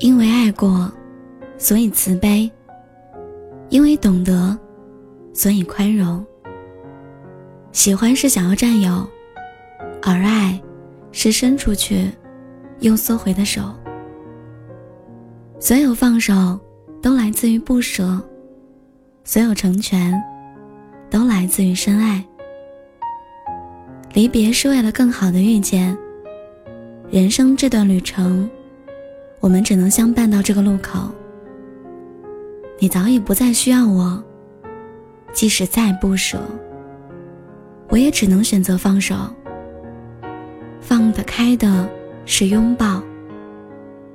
因为爱过，所以慈悲；因为懂得，所以宽容。喜欢是想要占有，而爱是伸出去又缩回的手。所有放手都来自于不舍，所有成全都来自于深爱。离别是为了更好的遇见。人生这段旅程。我们只能相伴到这个路口。你早已不再需要我，即使再不舍，我也只能选择放手。放得开的是拥抱，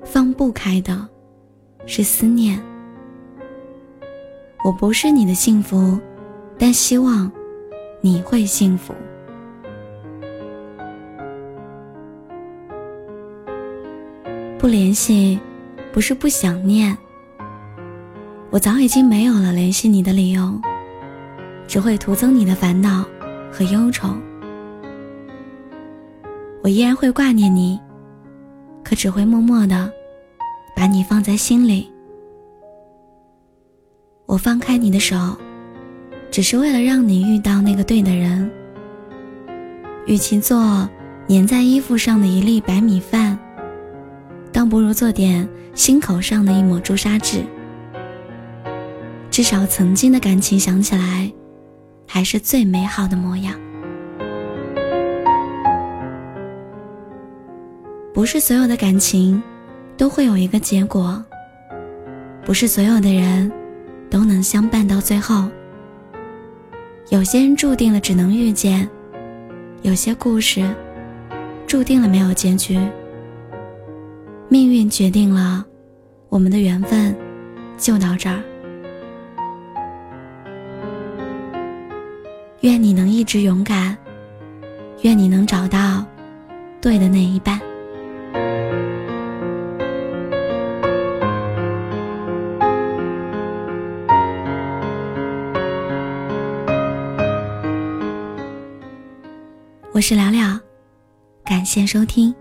放不开的是思念。我不是你的幸福，但希望你会幸福。不联系，不是不想念。我早已经没有了联系你的理由，只会徒增你的烦恼和忧愁。我依然会挂念你，可只会默默的把你放在心里。我放开你的手，只是为了让你遇到那个对的人。与其做粘在衣服上的一粒白米饭。不如做点心口上的一抹朱砂痣，至少曾经的感情想起来，还是最美好的模样。不是所有的感情都会有一个结果，不是所有的人都能相伴到最后。有些人注定了只能遇见，有些故事注定了没有结局。命运决定了，我们的缘分就到这儿。愿你能一直勇敢，愿你能找到对的那一半。我是聊聊，感谢收听。